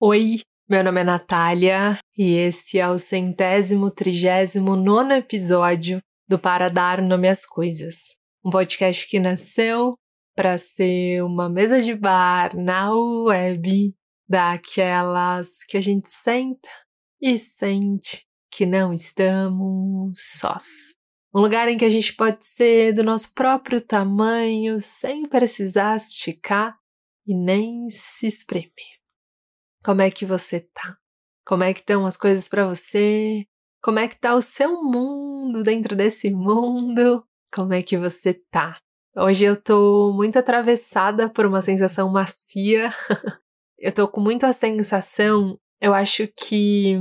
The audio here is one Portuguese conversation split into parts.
Oi, meu nome é Natália e esse é o centésimo trigésimo nono episódio do Para Dar Nome às Coisas, um podcast que nasceu para ser uma mesa de bar na web daquelas que a gente senta e sente que não estamos sós. Um lugar em que a gente pode ser do nosso próprio tamanho sem precisar esticar e nem se espremer. Como é que você tá? Como é que estão as coisas para você? Como é que tá o seu mundo dentro desse mundo? Como é que você tá? Hoje eu tô muito atravessada por uma sensação macia. eu tô com muito a sensação, eu acho que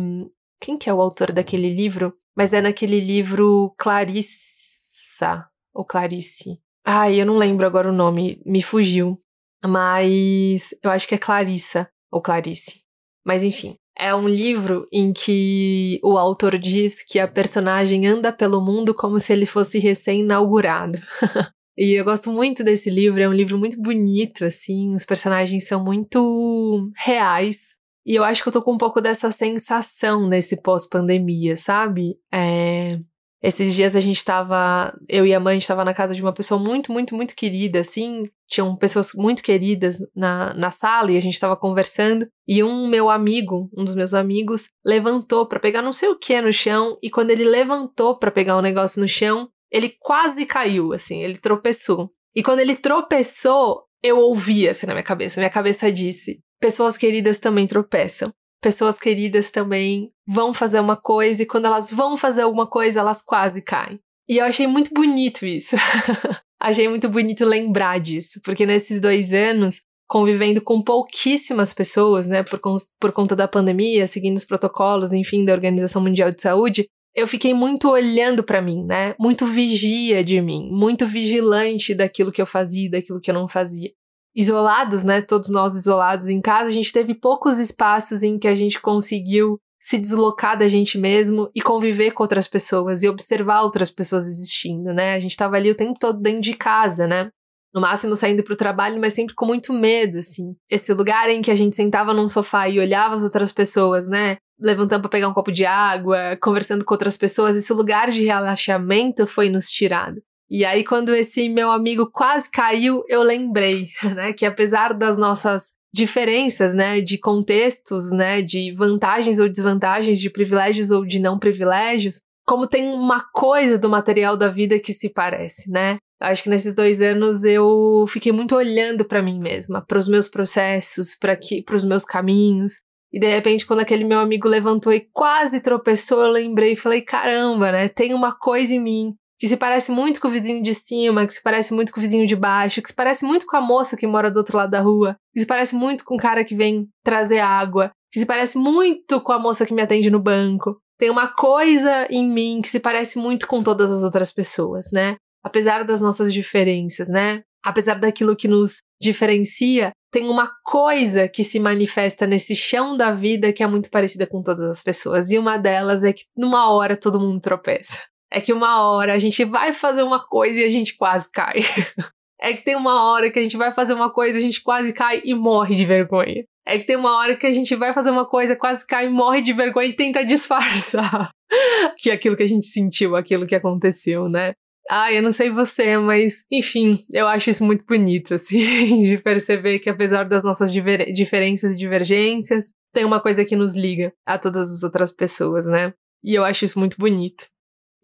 quem que é o autor daquele livro? Mas é naquele livro Clarissa ou Clarice. Ai, eu não lembro agora o nome, me fugiu. Mas eu acho que é Clarissa ou Clarice. Mas enfim, é um livro em que o autor diz que a personagem anda pelo mundo como se ele fosse recém-inaugurado. e eu gosto muito desse livro, é um livro muito bonito, assim, os personagens são muito reais. E eu acho que eu tô com um pouco dessa sensação nesse pós-pandemia, sabe? É, esses dias a gente tava, eu e a mãe estava na casa de uma pessoa muito, muito, muito querida, assim, tinham pessoas muito queridas na, na sala e a gente estava conversando e um meu amigo, um dos meus amigos, levantou para pegar não sei o que no chão e quando ele levantou para pegar um negócio no chão, ele quase caiu, assim, ele tropeçou. E quando ele tropeçou, eu ouvi assim na minha cabeça, minha cabeça disse: pessoas queridas também tropeçam pessoas queridas também vão fazer uma coisa e quando elas vão fazer alguma coisa, elas quase caem. E eu achei muito bonito isso. achei muito bonito lembrar disso, porque nesses dois anos, convivendo com pouquíssimas pessoas, né, por, por conta da pandemia, seguindo os protocolos, enfim, da Organização Mundial de Saúde, eu fiquei muito olhando para mim, né? Muito vigia de mim, muito vigilante daquilo que eu fazia, daquilo que eu não fazia isolados, né? Todos nós isolados em casa, a gente teve poucos espaços em que a gente conseguiu se deslocar da gente mesmo e conviver com outras pessoas e observar outras pessoas existindo, né? A gente estava ali o tempo todo dentro de casa, né? No máximo saindo para o trabalho, mas sempre com muito medo, assim. Esse lugar em que a gente sentava num sofá e olhava as outras pessoas, né? Levantando para pegar um copo de água, conversando com outras pessoas, esse lugar de relaxamento foi nos tirado. E aí, quando esse meu amigo quase caiu, eu lembrei, né, que apesar das nossas diferenças, né, de contextos, né, de vantagens ou desvantagens, de privilégios ou de não privilégios, como tem uma coisa do material da vida que se parece, né? Acho que nesses dois anos eu fiquei muito olhando para mim mesma, para os meus processos, para os meus caminhos. E de repente, quando aquele meu amigo levantou e quase tropeçou, eu lembrei e falei: caramba, né? Tem uma coisa em mim que se parece muito com o vizinho de cima, que se parece muito com o vizinho de baixo, que se parece muito com a moça que mora do outro lado da rua, que se parece muito com o cara que vem trazer água, que se parece muito com a moça que me atende no banco. Tem uma coisa em mim que se parece muito com todas as outras pessoas, né? Apesar das nossas diferenças, né? Apesar daquilo que nos diferencia, tem uma coisa que se manifesta nesse chão da vida que é muito parecida com todas as pessoas. E uma delas é que numa hora todo mundo tropeça. É que uma hora a gente vai fazer uma coisa e a gente quase cai. é que tem uma hora que a gente vai fazer uma coisa, a gente quase cai e morre de vergonha. É que tem uma hora que a gente vai fazer uma coisa, quase cai, morre de vergonha e tenta disfarçar que aquilo que a gente sentiu, aquilo que aconteceu, né? Ah, eu não sei você, mas enfim, eu acho isso muito bonito, assim, de perceber que apesar das nossas diferenças e divergências, tem uma coisa que nos liga a todas as outras pessoas, né? E eu acho isso muito bonito.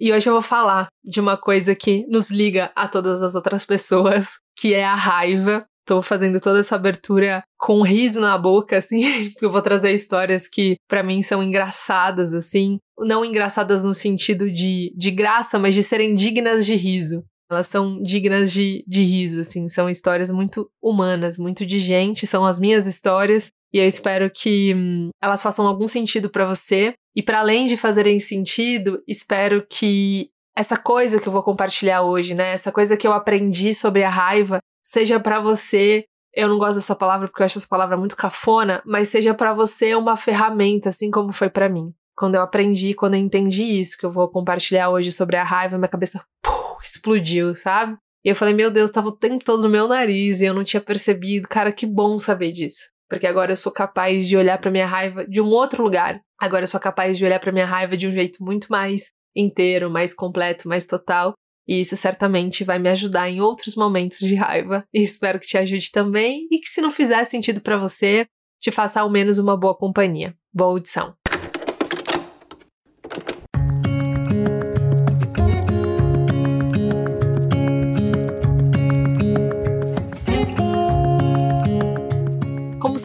E hoje eu vou falar de uma coisa que nos liga a todas as outras pessoas, que é a raiva. Tô fazendo toda essa abertura com um riso na boca, assim, porque eu vou trazer histórias que para mim são engraçadas, assim. Não engraçadas no sentido de, de graça, mas de serem dignas de riso. Elas são dignas de, de riso, assim. São histórias muito humanas, muito de gente, são as minhas histórias. E eu espero que hum, elas façam algum sentido para você. E para além de fazerem sentido, espero que essa coisa que eu vou compartilhar hoje, né? Essa coisa que eu aprendi sobre a raiva, seja para você. Eu não gosto dessa palavra porque eu acho essa palavra muito cafona, mas seja para você uma ferramenta, assim como foi para mim. Quando eu aprendi, quando eu entendi isso que eu vou compartilhar hoje sobre a raiva, minha cabeça pum, explodiu, sabe? E eu falei, meu Deus, tava o tempo todo no meu nariz e eu não tinha percebido. Cara, que bom saber disso. Porque agora eu sou capaz de olhar para minha raiva de um outro lugar. Agora eu sou capaz de olhar para minha raiva de um jeito muito mais inteiro, mais completo, mais total. E isso certamente vai me ajudar em outros momentos de raiva. E espero que te ajude também e que se não fizer sentido para você, te faça ao menos uma boa companhia. Boa audição.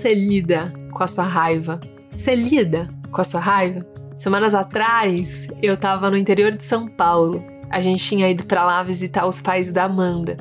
Você lida com a sua raiva? Você lida com a sua raiva? Semanas atrás, eu tava no interior de São Paulo. A gente tinha ido para lá visitar os pais da Amanda.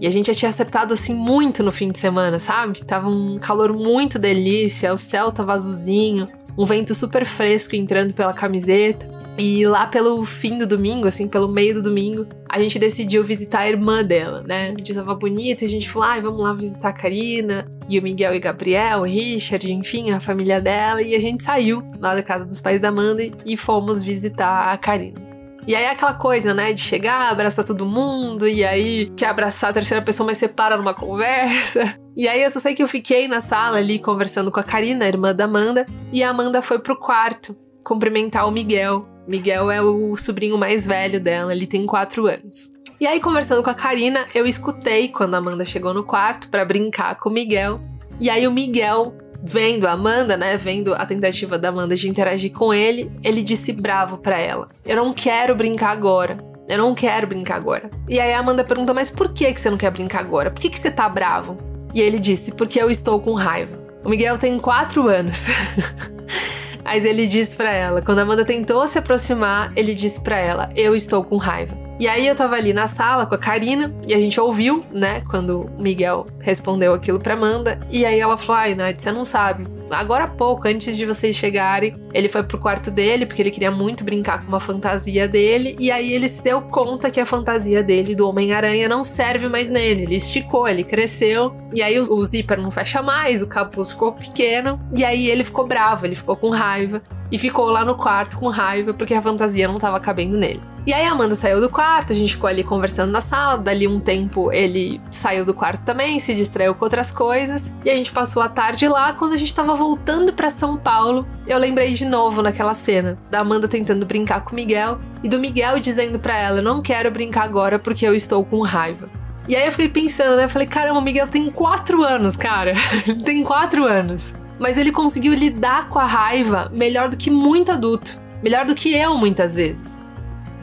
E a gente já tinha acertado assim muito no fim de semana, sabe? Tava um calor muito delícia, o céu tava azulzinho, um vento super fresco entrando pela camiseta. E lá pelo fim do domingo, assim, pelo meio do domingo, a gente decidiu visitar a irmã dela, né? O dia tava bonito e a gente falou, ai, ah, vamos lá visitar a Karina, e o Miguel e Gabriel, o Richard, enfim, a família dela. E a gente saiu lá da casa dos pais da Amanda e fomos visitar a Karina. E aí é aquela coisa, né, de chegar, abraçar todo mundo, e aí quer abraçar a terceira pessoa, mas separa numa conversa. E aí eu só sei que eu fiquei na sala ali conversando com a Karina, a irmã da Amanda, e a Amanda foi pro quarto cumprimentar o Miguel. Miguel é o sobrinho mais velho dela, ele tem 4 anos. E aí, conversando com a Karina, eu escutei quando a Amanda chegou no quarto para brincar com o Miguel. E aí, o Miguel, vendo a Amanda, né, vendo a tentativa da Amanda de interagir com ele, ele disse bravo para ela: Eu não quero brincar agora. Eu não quero brincar agora. E aí a Amanda pergunta: Mas por que, que você não quer brincar agora? Por que, que você tá bravo? E ele disse: Porque eu estou com raiva. O Miguel tem 4 anos. Mas ele disse para ela, quando a Amanda tentou se aproximar, ele disse para ela: "Eu estou com raiva". E aí eu tava ali na sala com a Karina e a gente ouviu, né, quando o Miguel respondeu aquilo pra Amanda. E aí ela falou: Ai, Nath, você não sabe. Agora há pouco, antes de vocês chegarem, ele foi pro quarto dele, porque ele queria muito brincar com uma fantasia dele. E aí ele se deu conta que a fantasia dele do Homem-Aranha não serve mais nele. Ele esticou, ele cresceu. E aí o, o zíper não fecha mais, o capuz ficou pequeno. E aí ele ficou bravo, ele ficou com raiva e ficou lá no quarto com raiva porque a fantasia não estava cabendo nele. E aí a Amanda saiu do quarto, a gente ficou ali conversando na sala, dali um tempo ele saiu do quarto também, se distraiu com outras coisas, e a gente passou a tarde lá. Quando a gente tava voltando para São Paulo, eu lembrei de novo naquela cena da Amanda tentando brincar com o Miguel e do Miguel dizendo para ela: "Não quero brincar agora porque eu estou com raiva". E aí eu fiquei pensando, né? Eu falei, caramba, o Miguel tem quatro anos, cara. tem quatro anos mas ele conseguiu lidar com a raiva melhor do que muito adulto, melhor do que eu muitas vezes.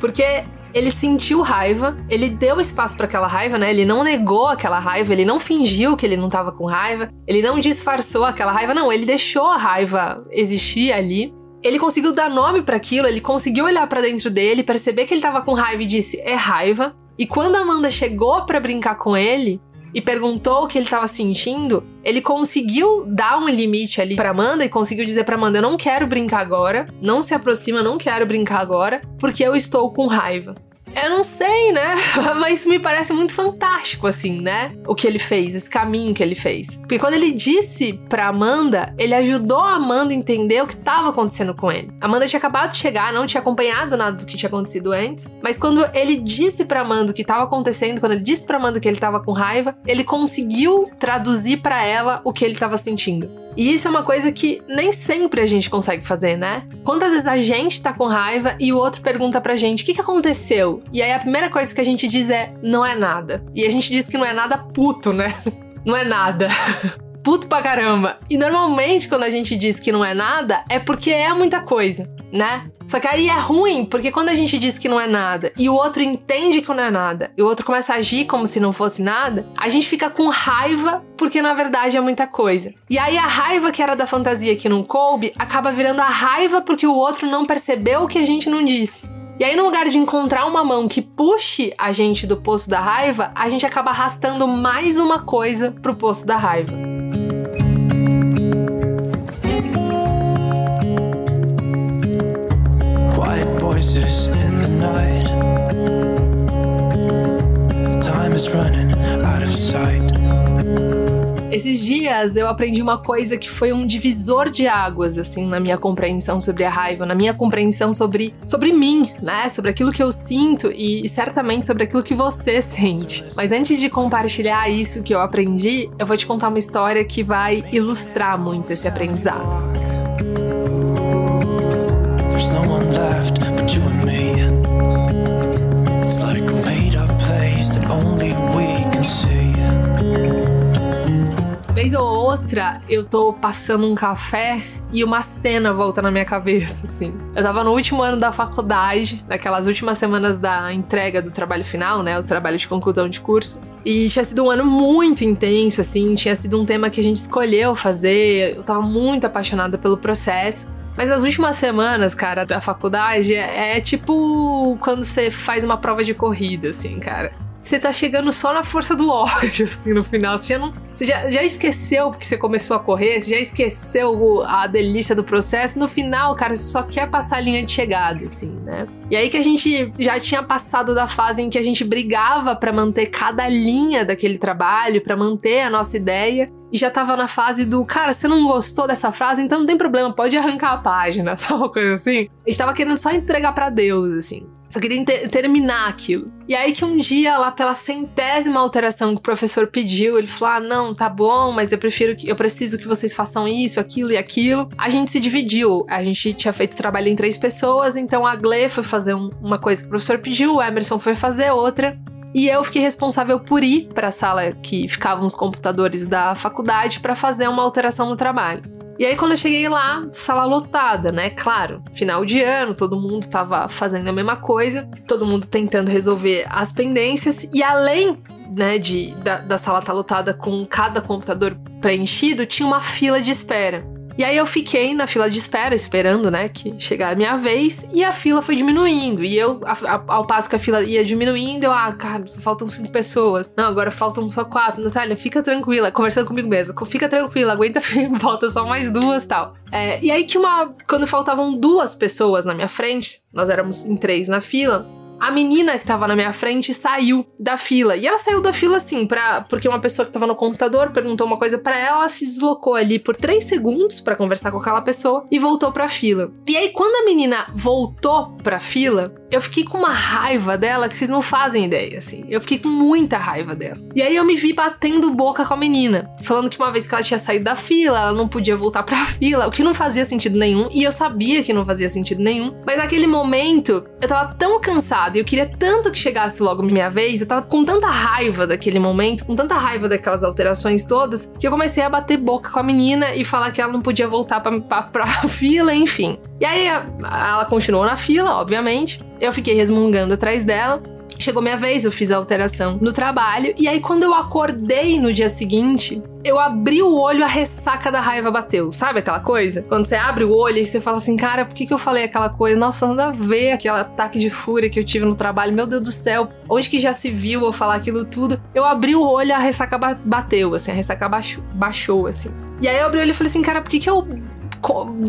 Porque ele sentiu raiva, ele deu espaço para aquela raiva, né? Ele não negou aquela raiva, ele não fingiu que ele não tava com raiva, ele não disfarçou aquela raiva, não, ele deixou a raiva existir ali. Ele conseguiu dar nome para aquilo, ele conseguiu olhar para dentro dele, perceber que ele tava com raiva e disse: "É raiva". E quando a Amanda chegou para brincar com ele, e perguntou o que ele estava sentindo, ele conseguiu dar um limite ali para Amanda e conseguiu dizer para Amanda: "Eu não quero brincar agora, não se aproxima, não quero brincar agora, porque eu estou com raiva". Eu não sei, né? Mas me parece muito fantástico, assim, né? O que ele fez, esse caminho que ele fez. Porque quando ele disse pra Amanda, ele ajudou a Amanda a entender o que estava acontecendo com ele. Amanda tinha acabado de chegar, não tinha acompanhado nada do que tinha acontecido antes. Mas quando ele disse pra Amanda o que estava acontecendo, quando ele disse pra Amanda que ele estava com raiva, ele conseguiu traduzir para ela o que ele estava sentindo. E isso é uma coisa que nem sempre a gente consegue fazer, né? Quantas vezes a gente tá com raiva e o outro pergunta pra gente: o que, que aconteceu? E aí a primeira coisa que a gente diz é: não é nada. E a gente diz que não é nada puto, né? Não é nada. puto pra caramba. E normalmente quando a gente diz que não é nada, é porque é muita coisa, né? Só que aí é ruim, porque quando a gente diz que não é nada e o outro entende que não é nada, e o outro começa a agir como se não fosse nada, a gente fica com raiva porque na verdade é muita coisa. E aí a raiva que era da fantasia que não coube acaba virando a raiva porque o outro não percebeu o que a gente não disse. E aí, no lugar de encontrar uma mão que puxe a gente do poço da raiva, a gente acaba arrastando mais uma coisa pro poço da raiva. Esses dias eu aprendi uma coisa que foi um divisor de águas, assim, na minha compreensão sobre a raiva, na minha compreensão sobre, sobre mim, né? Sobre aquilo que eu sinto e, e certamente sobre aquilo que você sente. Mas antes de compartilhar isso que eu aprendi, eu vou te contar uma história que vai ilustrar muito esse aprendizado. There's no one left outra, eu tô passando um café e uma cena volta na minha cabeça, assim. Eu tava no último ano da faculdade, naquelas últimas semanas da entrega do trabalho final, né? O trabalho de conclusão de curso. E tinha sido um ano muito intenso, assim, tinha sido um tema que a gente escolheu fazer. Eu tava muito apaixonada pelo processo. Mas as últimas semanas, cara, da faculdade é, é tipo quando você faz uma prova de corrida, assim, cara você tá chegando só na força do ódio, assim, no final. Você já, não, você já, já esqueceu porque você começou a correr, você já esqueceu a delícia do processo. No final, cara, você só quer passar a linha de chegada, assim, né? E aí que a gente já tinha passado da fase em que a gente brigava para manter cada linha daquele trabalho, para manter a nossa ideia. E já tava na fase do, cara, você não gostou dessa frase, então não tem problema, pode arrancar a página, sabe uma coisa assim? A gente tava querendo só entregar para Deus, assim. Só queria ter terminar aquilo. E aí que um dia, lá pela centésima alteração que o professor pediu, ele falou: "Ah, não, tá bom, mas eu prefiro que eu preciso que vocês façam isso, aquilo e aquilo". A gente se dividiu. A gente tinha feito trabalho em três pessoas, então a Gle foi fazer um, uma coisa que o professor pediu, o Emerson foi fazer outra. E eu fiquei responsável por ir para a sala que ficavam os computadores da faculdade para fazer uma alteração no trabalho. E aí, quando eu cheguei lá, sala lotada, né? Claro, final de ano, todo mundo tava fazendo a mesma coisa, todo mundo tentando resolver as pendências, e além né, de, da, da sala estar tá lotada com cada computador preenchido, tinha uma fila de espera. E aí eu fiquei na fila de espera, esperando, né, que chegar a minha vez, e a fila foi diminuindo. E eu, a, a, ao passo que a fila ia diminuindo, eu, ah, cara, só faltam cinco pessoas. Não, agora faltam só quatro. Natália, fica tranquila, conversando comigo mesmo. Fica tranquila, aguenta, falta só mais duas tal. É, e aí que uma. Quando faltavam duas pessoas na minha frente, nós éramos em três na fila, a menina que tava na minha frente saiu da fila. E ela saiu da fila assim, pra, porque uma pessoa que tava no computador perguntou uma coisa para ela, se deslocou ali por três segundos para conversar com aquela pessoa e voltou pra fila. E aí, quando a menina voltou pra fila, eu fiquei com uma raiva dela que vocês não fazem ideia, assim. Eu fiquei com muita raiva dela. E aí eu me vi batendo boca com a menina, falando que uma vez que ela tinha saído da fila, ela não podia voltar pra fila, o que não fazia sentido nenhum, e eu sabia que não fazia sentido nenhum. Mas naquele momento, eu tava tão cansada e eu queria tanto que chegasse logo minha vez, eu tava com tanta raiva daquele momento, com tanta raiva daquelas alterações todas, que eu comecei a bater boca com a menina e falar que ela não podia voltar pra, pra, pra fila, enfim. E aí ela continuou na fila, obviamente. Eu fiquei resmungando atrás dela. Chegou minha vez, eu fiz a alteração no trabalho. E aí, quando eu acordei no dia seguinte, eu abri o olho, a ressaca da raiva bateu. Sabe aquela coisa? Quando você abre o olho e você fala assim, cara, por que, que eu falei aquela coisa? Nossa, nada a ver aquele ataque de fúria que eu tive no trabalho. Meu Deus do céu, onde que já se viu eu falar aquilo tudo? Eu abri o olho, a ressaca bateu, assim, a ressaca baixou, baixou assim. E aí eu abri o olho e falei assim, cara, por que, que eu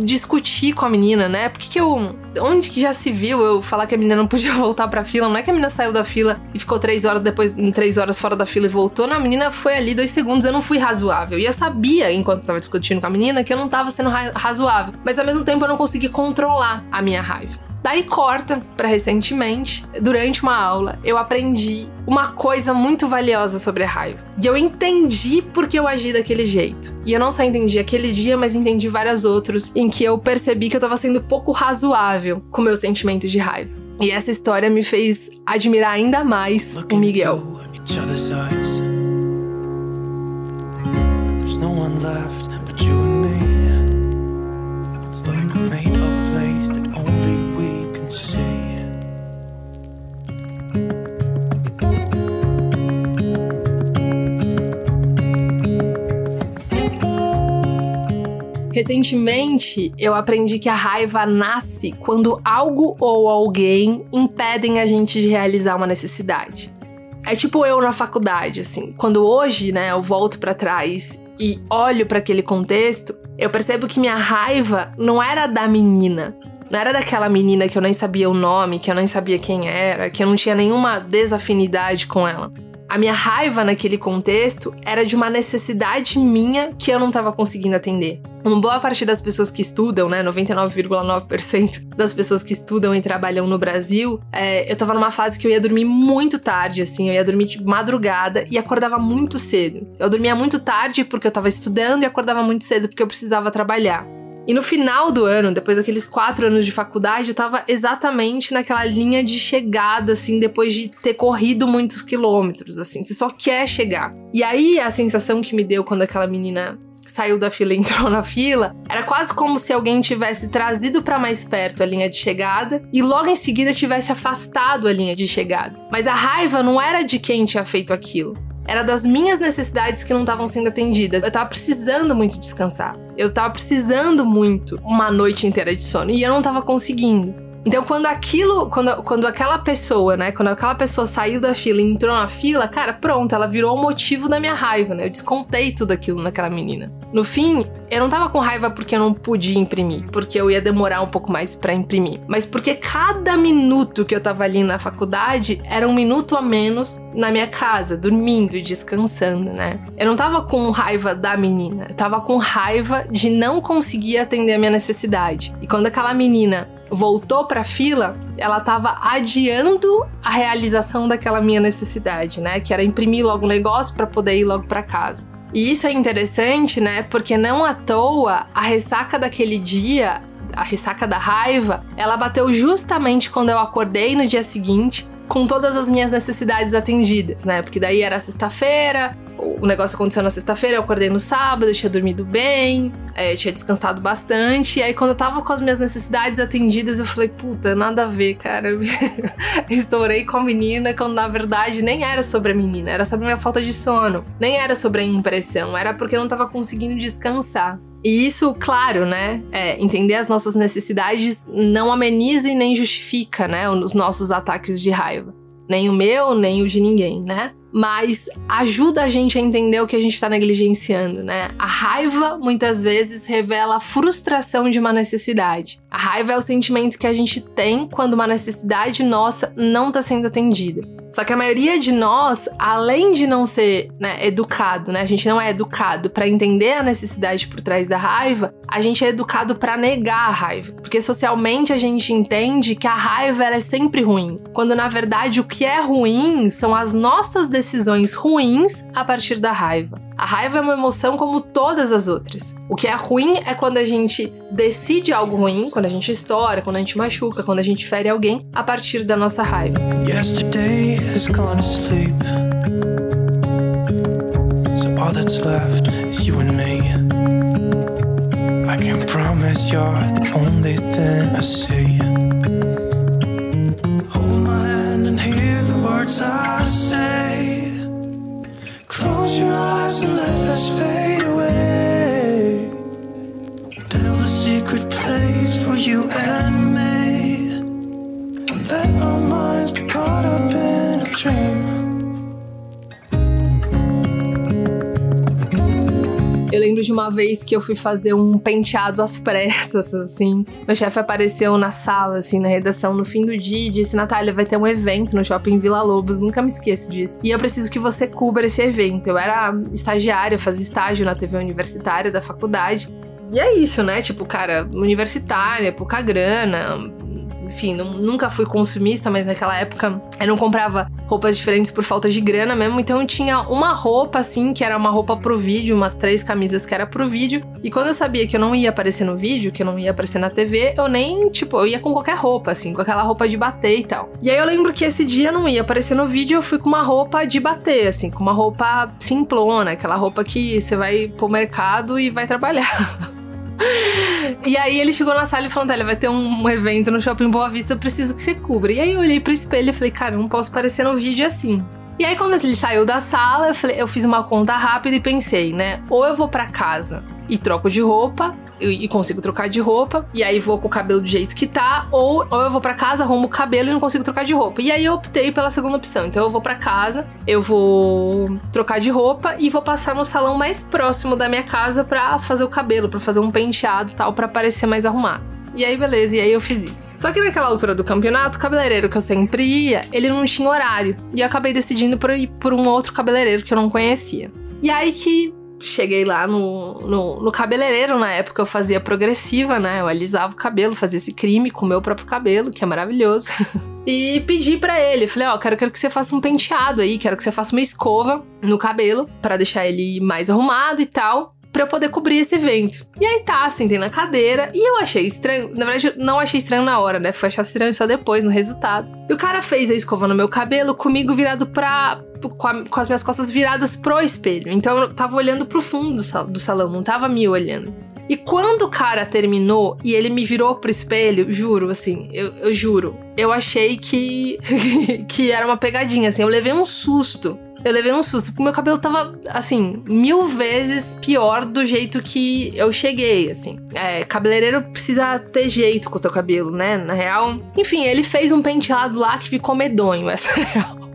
discutir com a menina, né? Porque que eu. Onde que já se viu eu falar que a menina não podia voltar pra fila? Não é que a menina saiu da fila e ficou três horas depois, três horas fora da fila e voltou. Não, a menina foi ali dois segundos. Eu não fui razoável. E eu sabia, enquanto eu tava discutindo com a menina, que eu não tava sendo razoável. Mas ao mesmo tempo eu não consegui controlar a minha raiva. Daí corta para recentemente, durante uma aula, eu aprendi uma coisa muito valiosa sobre a raiva. E eu entendi porque eu agi daquele jeito. E eu não só entendi aquele dia, mas entendi vários outros em que eu percebi que eu tava sendo pouco razoável com meu sentimento de raiva. E essa história me fez admirar ainda mais o Miguel. There's no one left Recentemente, eu aprendi que a raiva nasce quando algo ou alguém impedem a gente de realizar uma necessidade. É tipo eu na faculdade, assim. Quando hoje, né, eu volto para trás e olho para aquele contexto, eu percebo que minha raiva não era da menina, não era daquela menina que eu nem sabia o nome, que eu nem sabia quem era, que eu não tinha nenhuma desafinidade com ela. A minha raiva naquele contexto era de uma necessidade minha que eu não estava conseguindo atender. Uma boa parte das pessoas que estudam, né, 99,9% das pessoas que estudam e trabalham no Brasil, é, eu tava numa fase que eu ia dormir muito tarde, assim, eu ia dormir de madrugada e acordava muito cedo. Eu dormia muito tarde porque eu tava estudando e acordava muito cedo porque eu precisava trabalhar. E no final do ano, depois daqueles quatro anos de faculdade, eu tava exatamente naquela linha de chegada, assim, depois de ter corrido muitos quilômetros, assim, você só quer chegar. E aí a sensação que me deu quando aquela menina saiu da fila e entrou na fila, era quase como se alguém tivesse trazido para mais perto a linha de chegada e logo em seguida tivesse afastado a linha de chegada. Mas a raiva não era de quem tinha feito aquilo. Era das minhas necessidades que não estavam sendo atendidas. Eu tava precisando muito descansar. Eu tava precisando muito uma noite inteira de sono e eu não tava conseguindo. Então, quando aquilo, quando, quando aquela pessoa, né, quando aquela pessoa saiu da fila e entrou na fila, cara, pronto, ela virou o motivo da minha raiva, né? Eu descontei tudo aquilo naquela menina. No fim, eu não tava com raiva porque eu não podia imprimir, porque eu ia demorar um pouco mais para imprimir, mas porque cada minuto que eu tava ali na faculdade era um minuto a menos na minha casa, dormindo e descansando, né? Eu não tava com raiva da menina, eu tava com raiva de não conseguir atender a minha necessidade. E quando aquela menina voltou para fila, ela estava adiando a realização daquela minha necessidade, né? Que era imprimir logo o negócio para poder ir logo para casa. E isso é interessante, né? Porque não à toa a ressaca daquele dia, a ressaca da raiva, ela bateu justamente quando eu acordei no dia seguinte com todas as minhas necessidades atendidas, né? Porque daí era sexta-feira, o negócio aconteceu na sexta-feira, eu acordei no sábado, eu tinha dormido bem, é, tinha descansado bastante. E aí, quando eu tava com as minhas necessidades atendidas, eu falei, puta, nada a ver, cara. Estourei com a menina, quando na verdade nem era sobre a menina, era sobre a minha falta de sono. Nem era sobre a impressão, era porque eu não tava conseguindo descansar. E isso, claro, né? É, entender as nossas necessidades não ameniza e nem justifica, né? Os nossos ataques de raiva. Nem o meu, nem o de ninguém, né? Mas ajuda a gente a entender o que a gente está negligenciando, né? A raiva muitas vezes revela a frustração de uma necessidade. A raiva é o sentimento que a gente tem quando uma necessidade nossa não está sendo atendida. Só que a maioria de nós, além de não ser né, educado, né, a gente não é educado para entender a necessidade por trás da raiva, a gente é educado para negar a raiva. Porque socialmente a gente entende que a raiva ela é sempre ruim, quando na verdade o que é ruim são as nossas decisões ruins a partir da raiva. A raiva é uma emoção como todas as outras. O que é ruim é quando a gente decide algo ruim, quando a gente estoura, quando a gente machuca, quando a gente fere alguém a partir da nossa raiva. Yesterday has gone to sleep. So all that's left is you and me. I you're the only thing I see. Hold my hand and hear the words I say. Close your eyes and let us fade away. Build a secret place for you and lembro de uma vez que eu fui fazer um penteado às pressas, assim. Meu chefe apareceu na sala, assim, na redação, no fim do dia e disse: Natália, vai ter um evento no shopping Vila Lobos, nunca me esqueço disso. E eu preciso que você cubra esse evento. Eu era estagiária, fazia estágio na TV universitária da faculdade. E é isso, né? Tipo, cara, universitária, pouca grana, enfim, não, nunca fui consumista, mas naquela época eu não comprava roupas diferentes por falta de grana mesmo. Então eu tinha uma roupa, assim, que era uma roupa pro vídeo, umas três camisas que era pro vídeo. E quando eu sabia que eu não ia aparecer no vídeo, que eu não ia aparecer na TV, eu nem, tipo, eu ia com qualquer roupa, assim, com aquela roupa de bater e tal. E aí eu lembro que esse dia não ia aparecer no vídeo, eu fui com uma roupa de bater, assim, com uma roupa simplona, aquela roupa que você vai pro mercado e vai trabalhar. E aí ele chegou na sala e falou: Ele vai ter um evento no shopping Boa Vista, eu preciso que você cubra. E aí eu olhei pro espelho e falei, cara, não posso aparecer no vídeo assim. E aí, quando ele saiu da sala, eu, falei, eu fiz uma conta rápida e pensei, né? Ou eu vou para casa e troco de roupa, e consigo trocar de roupa, e aí vou com o cabelo do jeito que tá, ou, ou eu vou para casa, arrumo o cabelo e não consigo trocar de roupa. E aí eu optei pela segunda opção. Então eu vou para casa, eu vou trocar de roupa e vou passar no salão mais próximo da minha casa para fazer o cabelo, para fazer um penteado e tal, para parecer mais arrumado. E aí, beleza, e aí eu fiz isso. Só que naquela altura do campeonato, o cabeleireiro que eu sempre ia, ele não tinha horário. E eu acabei decidindo por ir por um outro cabeleireiro que eu não conhecia. E aí que cheguei lá no, no, no, cabeleireiro, na época eu fazia progressiva, né? Eu alisava o cabelo, fazia esse crime com o meu próprio cabelo, que é maravilhoso. e pedi para ele, falei, ó, oh, quero, quero que você faça um penteado aí, quero que você faça uma escova no cabelo para deixar ele mais arrumado e tal para eu poder cobrir esse evento. E aí tá, sentei na cadeira e eu achei estranho. Na verdade, não achei estranho na hora, né? Foi achar estranho só depois, no resultado. E o cara fez a escova no meu cabelo comigo virado pra. Com, a, com as minhas costas viradas pro espelho. Então eu tava olhando pro fundo do, sal, do salão, não tava me olhando. E quando o cara terminou e ele me virou pro espelho, juro, assim, eu, eu juro, eu achei que, que era uma pegadinha, assim, eu levei um susto eu levei um susto, porque meu cabelo tava, assim, mil vezes pior do jeito que eu cheguei, assim. É, cabeleireiro precisa ter jeito com o seu cabelo, né? Na real. Enfim, ele fez um penteado lá que ficou medonho, essa é real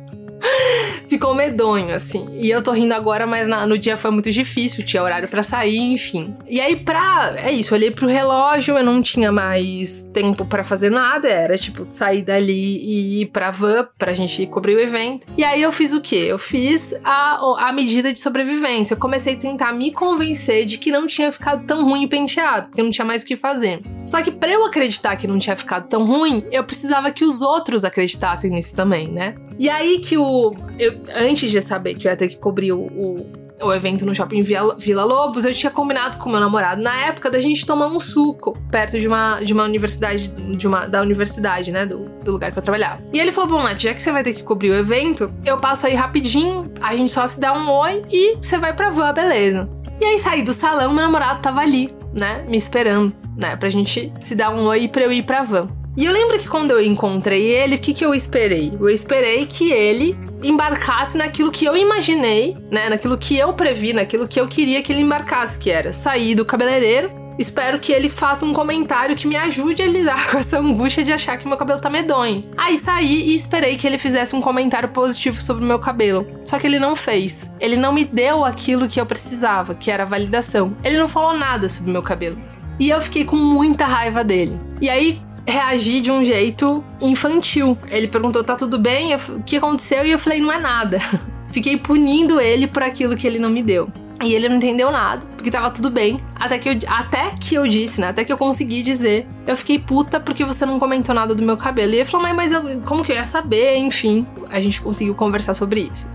ficou medonho, assim. E eu tô rindo agora, mas na, no dia foi muito difícil, tinha horário para sair, enfim. E aí, pra. É isso, olhei pro relógio, eu não tinha mais tempo para fazer nada, era tipo sair dali e ir pra van pra gente cobrir o evento. E aí eu fiz o quê? Eu fiz a, a medida de sobrevivência. Eu comecei a tentar me convencer de que não tinha ficado tão ruim o penteado, porque não tinha mais o que fazer. Só que para eu acreditar que não tinha ficado tão ruim, eu precisava que os outros acreditassem nisso também, né? E aí que o. Eu, antes de saber que eu ia ter que cobrir o, o, o evento no shopping Vila, Vila, Lobos, eu tinha combinado com meu namorado na época da gente tomar um suco perto de uma, de uma universidade, de uma, da universidade, né? Do, do lugar que eu trabalhava. E ele falou: Bom, Nath, já que você vai ter que cobrir o evento, eu passo aí rapidinho, a gente só se dá um oi e você vai pra van, beleza. E aí saí do salão, meu namorado tava ali, né? Me esperando, né? Pra gente se dar um oi pra eu ir pra van. E eu lembro que quando eu encontrei ele, o que, que eu esperei? Eu esperei que ele embarcasse naquilo que eu imaginei, né? Naquilo que eu previ, naquilo que eu queria que ele embarcasse, que era sair do cabeleireiro. Espero que ele faça um comentário que me ajude a lidar com essa angústia de achar que meu cabelo tá medonho. Aí saí e esperei que ele fizesse um comentário positivo sobre o meu cabelo. Só que ele não fez. Ele não me deu aquilo que eu precisava, que era validação. Ele não falou nada sobre o meu cabelo. E eu fiquei com muita raiva dele. E aí, reagi de um jeito infantil. Ele perguntou: tá tudo bem? Eu, o que aconteceu? E eu falei: não é nada. Fiquei punindo ele por aquilo que ele não me deu. E ele não entendeu nada, porque tava tudo bem. Até que eu, até que eu disse, né? Até que eu consegui dizer. Eu fiquei puta porque você não comentou nada do meu cabelo. E ele falou, mas, mas eu, como que eu ia saber? Enfim, a gente conseguiu conversar sobre isso.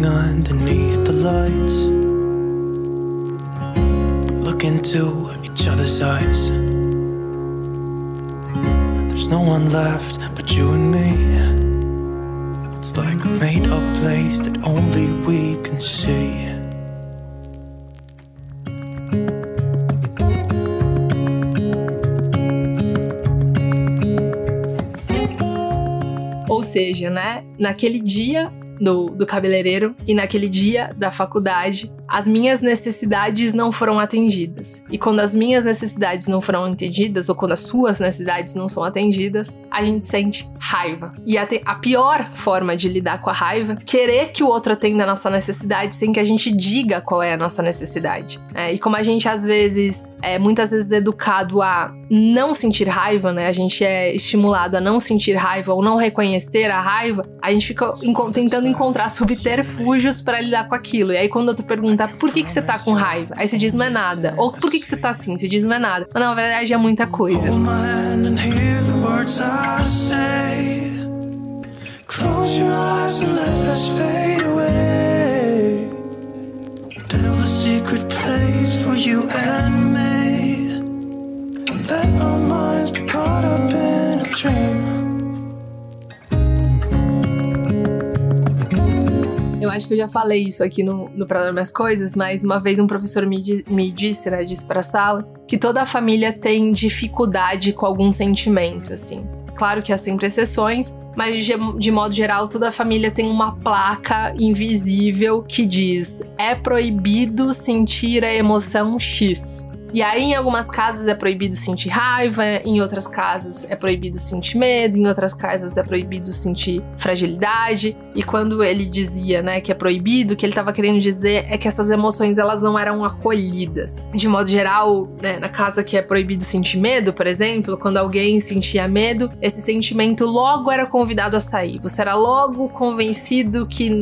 Underneath the lights. look into each other's eyes. There's no one left but you and me. It's like a made up place that only we can see. Ou seja, né? Naquele dia do, do cabeleireiro. E naquele dia da faculdade as minhas necessidades não foram atendidas. E quando as minhas necessidades não foram atendidas, ou quando as suas necessidades não são atendidas, a gente sente raiva. E a, a pior forma de lidar com a raiva, querer que o outro atenda a nossa necessidade sem que a gente diga qual é a nossa necessidade. É, e como a gente às vezes é muitas vezes educado a não sentir raiva, né? A gente é estimulado a não sentir raiva ou não reconhecer a raiva, a gente fica tentando encontrar subterfúgios para lidar com aquilo. E aí quando eu te pergunto perguntar por que, que você tá com raiva. Aí você diz não é nada. Ou por que, que você tá assim? Você diz não é nada. Mas na verdade é muita coisa. Close your eyes and let us fade away. Build a place for you and me. Let our minds be caught up in a dream. Acho que eu já falei isso aqui no, no Programa As Coisas, mas uma vez um professor me, me disse, né, disse pra sala, que toda a família tem dificuldade com algum sentimento, assim. Claro que há sempre exceções, mas de, de, modo geral, toda a família tem uma placa invisível que diz: é proibido sentir a emoção X. E aí, em algumas casas é proibido sentir raiva, em outras casas é proibido sentir medo, em outras casas é proibido sentir fragilidade. E quando ele dizia, né, que é proibido, o que ele estava querendo dizer é que essas emoções elas não eram acolhidas. De modo geral, né, na casa que é proibido sentir medo, por exemplo, quando alguém sentia medo, esse sentimento logo era convidado a sair. Você era logo convencido que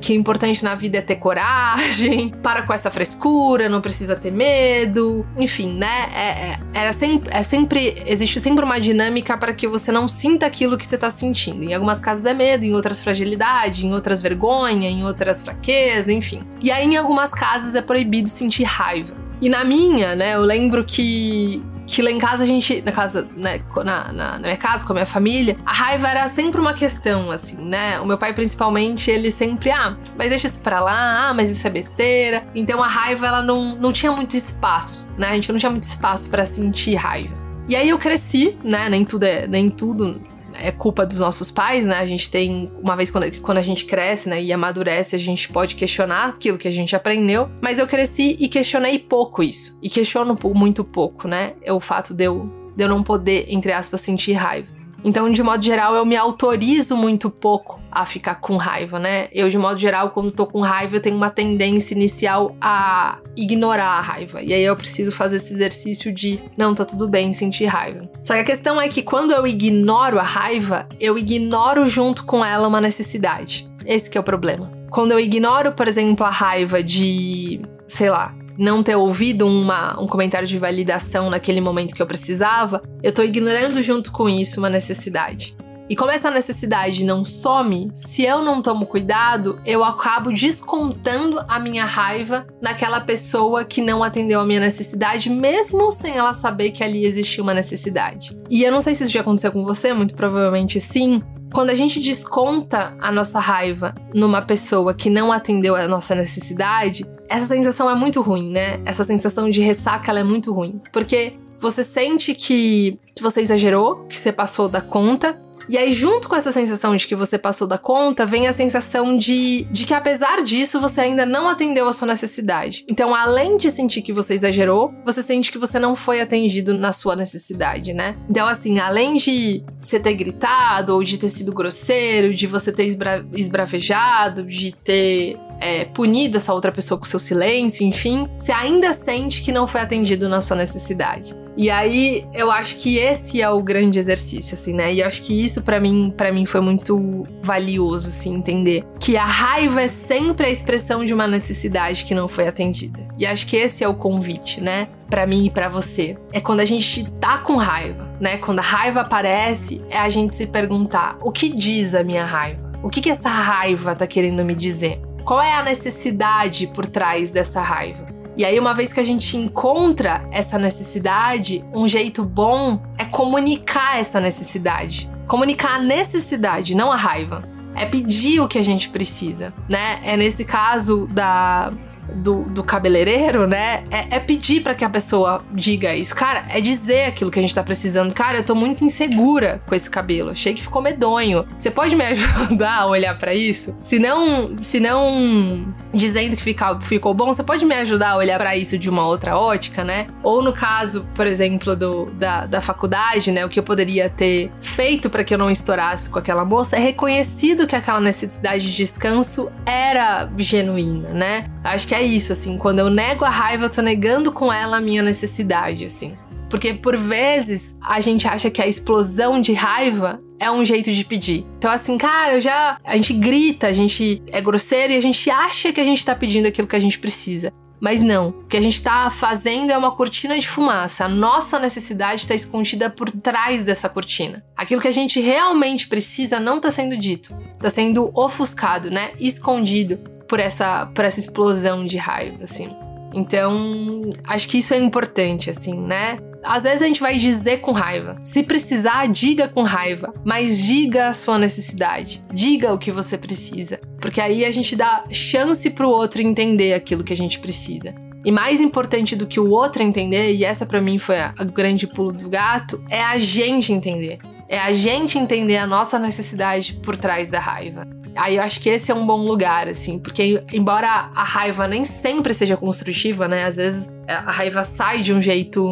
que o importante na vida é ter coragem, para com essa frescura, não precisa ter medo, enfim, né? É, é, era sempre, é sempre, existe sempre uma dinâmica para que você não sinta aquilo que você está sentindo. Em algumas casas é medo, em outras fragilidade, em outras vergonha, em outras fraqueza, enfim. E aí em algumas casas é proibido sentir raiva. E na minha, né, eu lembro que que lá em casa a gente, na casa, né, na, na, na, minha casa, com a minha família, a raiva era sempre uma questão, assim, né? O meu pai, principalmente, ele sempre, ah, mas deixa isso pra lá, ah, mas isso é besteira. Então a raiva, ela não, não tinha muito espaço, né? A gente não tinha muito espaço para sentir raiva. E aí eu cresci, né? Nem tudo é, nem tudo é culpa dos nossos pais, né? A gente tem, uma vez quando, quando a gente cresce, né, e amadurece, a gente pode questionar aquilo que a gente aprendeu, mas eu cresci e questionei pouco isso. E questiono muito pouco, né? É o fato de eu, de eu não poder, entre aspas, sentir raiva. Então, de modo geral, eu me autorizo muito pouco a ficar com raiva, né? Eu, de modo geral, quando tô com raiva, eu tenho uma tendência inicial a ignorar a raiva. E aí eu preciso fazer esse exercício de não, tá tudo bem sentir raiva. Só que a questão é que quando eu ignoro a raiva, eu ignoro junto com ela uma necessidade. Esse é o problema. Quando eu ignoro, por exemplo, a raiva de, sei lá, não ter ouvido uma, um comentário de validação naquele momento que eu precisava, eu tô ignorando junto com isso uma necessidade. E como essa necessidade não some, se eu não tomo cuidado, eu acabo descontando a minha raiva naquela pessoa que não atendeu a minha necessidade, mesmo sem ela saber que ali existia uma necessidade. E eu não sei se isso já aconteceu com você, muito provavelmente sim, quando a gente desconta a nossa raiva numa pessoa que não atendeu a nossa necessidade, essa sensação é muito ruim, né? Essa sensação de ressaca ela é muito ruim. Porque você sente que você exagerou, que você passou da conta, e aí, junto com essa sensação de que você passou da conta, vem a sensação de, de que, apesar disso, você ainda não atendeu a sua necessidade. Então, além de sentir que você exagerou, você sente que você não foi atendido na sua necessidade, né? Então, assim, além de você ter gritado, ou de ter sido grosseiro, de você ter esbra esbravejado, de ter é, punido essa outra pessoa com seu silêncio, enfim, você ainda sente que não foi atendido na sua necessidade. E aí eu acho que esse é o grande exercício, assim, né? E acho que isso para mim, para mim foi muito valioso, assim, entender que a raiva é sempre a expressão de uma necessidade que não foi atendida. E acho que esse é o convite, né? Para mim e para você. É quando a gente tá com raiva, né? Quando a raiva aparece, é a gente se perguntar: o que diz a minha raiva? O que, que essa raiva tá querendo me dizer? Qual é a necessidade por trás dessa raiva? E aí, uma vez que a gente encontra essa necessidade, um jeito bom é comunicar essa necessidade. Comunicar a necessidade, não a raiva. É pedir o que a gente precisa, né? É nesse caso da do, do cabeleireiro, né? É, é pedir para que a pessoa diga isso. Cara, é dizer aquilo que a gente tá precisando. Cara, eu tô muito insegura com esse cabelo. Achei que ficou medonho. Você pode me ajudar a olhar para isso? Se não, se não dizendo que fica, ficou bom, você pode me ajudar a olhar para isso de uma outra ótica, né? Ou no caso, por exemplo, do, da, da faculdade, né? O que eu poderia ter feito para que eu não estourasse com aquela moça é reconhecido que aquela necessidade de descanso era genuína, né? Acho que é isso, assim. Quando eu nego a raiva, eu tô negando com ela a minha necessidade, assim. Porque por vezes a gente acha que a explosão de raiva é um jeito de pedir. Então, assim, cara, eu já. A gente grita, a gente é grosseiro e a gente acha que a gente tá pedindo aquilo que a gente precisa. Mas não. O que a gente está fazendo é uma cortina de fumaça. A nossa necessidade está escondida por trás dessa cortina. Aquilo que a gente realmente precisa não está sendo dito. Está sendo ofuscado, né? Escondido por essa, por essa explosão de raiva, assim. Então, acho que isso é importante, assim, né? Às vezes a gente vai dizer com raiva. Se precisar, diga com raiva, mas diga a sua necessidade. Diga o que você precisa, porque aí a gente dá chance para o outro entender aquilo que a gente precisa. E mais importante do que o outro entender, e essa para mim foi a, a grande pulo do gato, é a gente entender. É a gente entender a nossa necessidade por trás da raiva. Aí eu acho que esse é um bom lugar, assim, porque embora a raiva nem sempre seja construtiva, né? Às vezes a raiva sai de um jeito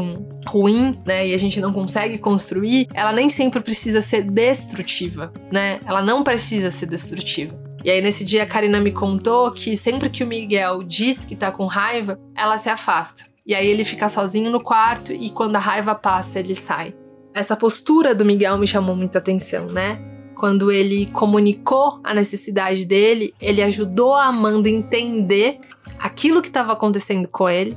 ruim, né, e a gente não consegue construir, ela nem sempre precisa ser destrutiva, né? Ela não precisa ser destrutiva. E aí, nesse dia, a Karina me contou que sempre que o Miguel diz que tá com raiva, ela se afasta. E aí ele fica sozinho no quarto e quando a raiva passa, ele sai. Essa postura do Miguel me chamou muita atenção, né? Quando ele comunicou a necessidade dele, ele ajudou a Amanda a entender aquilo que estava acontecendo com ele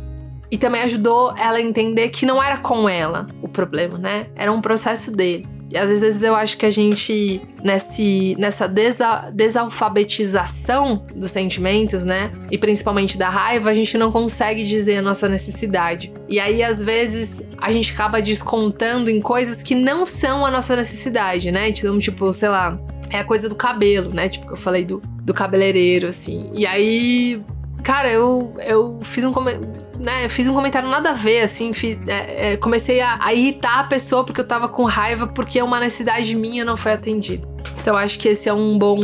e também ajudou ela a entender que não era com ela o problema, né? Era um processo dele. E às vezes eu acho que a gente, nesse, nessa desa, desalfabetização dos sentimentos, né? E principalmente da raiva, a gente não consegue dizer a nossa necessidade. E aí, às vezes, a gente acaba descontando em coisas que não são a nossa necessidade, né? Então, tipo, sei lá, é a coisa do cabelo, né? Tipo, que eu falei do, do cabeleireiro, assim. E aí, cara, eu, eu fiz um comentário né, fiz um comentário nada a ver, assim, fiz, é, é, comecei a, a, irritar a pessoa porque eu tava com raiva porque uma necessidade minha não foi atendida. Então acho que esse é um bom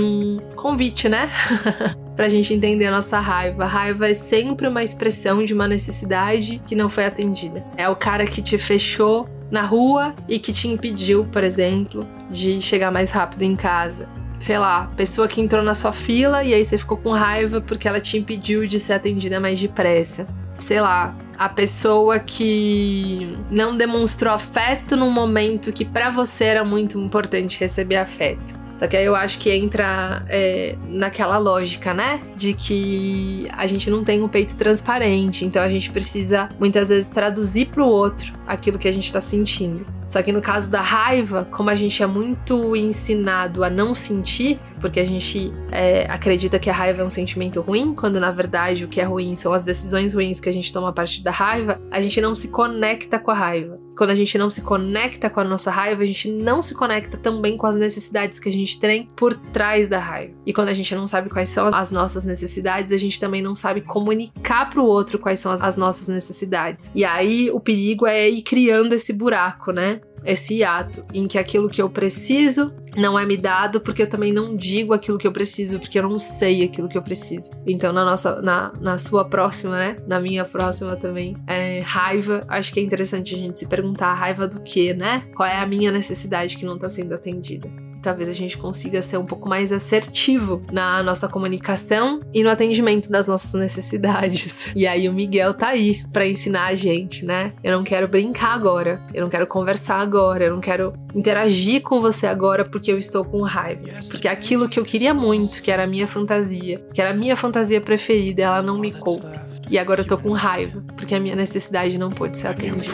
convite, né? pra gente entender a nossa raiva. A raiva é sempre uma expressão de uma necessidade que não foi atendida. É o cara que te fechou na rua e que te impediu, por exemplo, de chegar mais rápido em casa sei lá, pessoa que entrou na sua fila e aí você ficou com raiva porque ela te impediu de ser atendida mais depressa sei lá, a pessoa que não demonstrou afeto num momento que para você era muito importante receber afeto. Só que aí eu acho que entra é, naquela lógica, né? De que a gente não tem um peito transparente, então a gente precisa muitas vezes traduzir para o outro aquilo que a gente está sentindo. Só que no caso da raiva, como a gente é muito ensinado a não sentir, porque a gente é, acredita que a raiva é um sentimento ruim, quando na verdade o que é ruim são as decisões ruins que a gente toma a partir da raiva, a gente não se conecta com a raiva. Quando a gente não se conecta com a nossa raiva, a gente não se conecta também com as necessidades que a gente tem por trás da raiva. E quando a gente não sabe quais são as nossas necessidades, a gente também não sabe comunicar para o outro quais são as, as nossas necessidades. E aí o perigo é ir criando esse buraco, né? Esse hiato em que aquilo que eu preciso não é me dado porque eu também não digo aquilo que eu preciso porque eu não sei aquilo que eu preciso. Então na nossa na, na sua próxima, né? Na minha próxima também, é, raiva, acho que é interessante a gente se perguntar raiva do que, né? Qual é a minha necessidade que não está sendo atendida? Talvez a gente consiga ser um pouco mais assertivo na nossa comunicação e no atendimento das nossas necessidades. E aí o Miguel tá aí para ensinar a gente, né? Eu não quero brincar agora, eu não quero conversar agora, eu não quero interagir com você agora porque eu estou com raiva. Porque aquilo que eu queria muito, que era a minha fantasia, que era a minha fantasia preferida, ela não me coube. E agora eu tô com raiva, porque a minha necessidade não pôde ser atendida.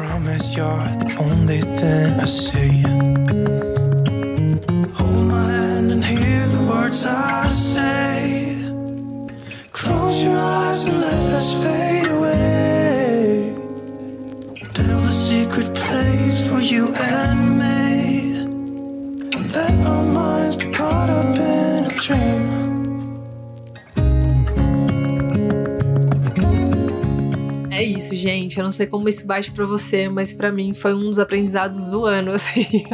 Words I say. Close your eyes and let us fade away. Build a secret place for you and me. Let our minds be caught up in a dream. É isso, gente. Eu não sei como isso bate para você, mas para mim foi um dos aprendizados do ano, assim.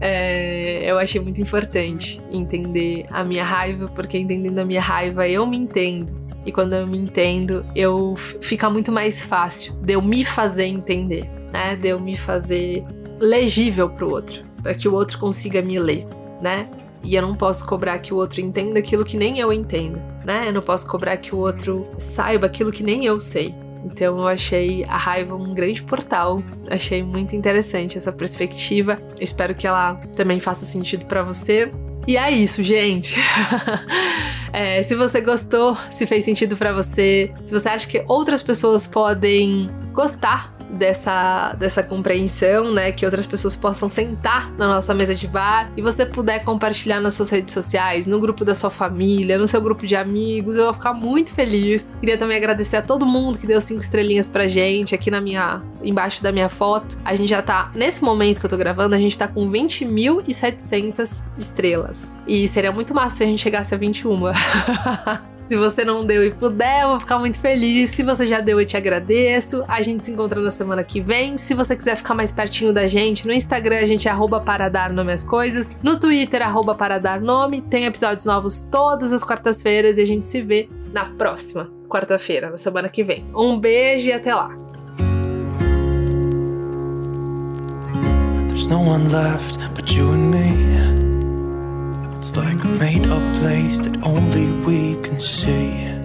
É, eu achei muito importante entender a minha raiva, porque entendendo a minha raiva eu me entendo. E quando eu me entendo, eu fica muito mais fácil de eu me fazer entender, né? De eu me fazer legível para o outro, para que o outro consiga me ler, né? E eu não posso cobrar que o outro entenda aquilo que nem eu entendo, né? Eu não posso cobrar que o outro saiba aquilo que nem eu sei. Então eu achei a raiva um grande portal. Achei muito interessante essa perspectiva. espero que ela também faça sentido para você. E é isso, gente. é, se você gostou, se fez sentido para você, se você acha que outras pessoas podem gostar dessa, dessa compreensão, né? Que outras pessoas possam sentar na nossa mesa de bar e você puder compartilhar nas suas redes sociais, no grupo da sua família, no seu grupo de amigos, eu vou ficar muito feliz. Queria também agradecer a todo mundo que deu cinco estrelinhas pra gente aqui na minha, embaixo da minha foto. A gente já tá, nesse momento que eu tô gravando, a gente tá com 20.700 estrelas. E seria muito massa se a gente chegasse a 21. Se você não deu e puder, eu vou ficar muito feliz. Se você já deu, eu te agradeço. A gente se encontra na semana que vem. Se você quiser ficar mais pertinho da gente, no Instagram a gente é arroba para dar nome às coisas. No Twitter, arroba para dar nome. Tem episódios novos todas as quartas-feiras e a gente se vê na próxima quarta-feira, na semana que vem. Um beijo e até lá. There's no one left but you and me. It's like a made up place that only we can see.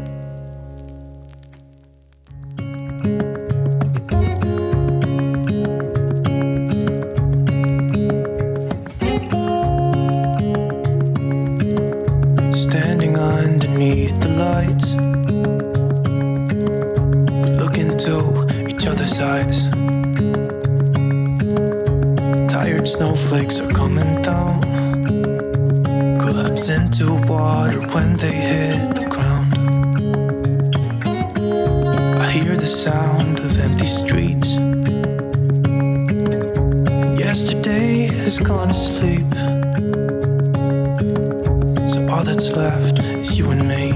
All that's left is you and me.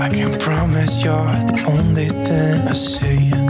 I can promise you're the only thing I see.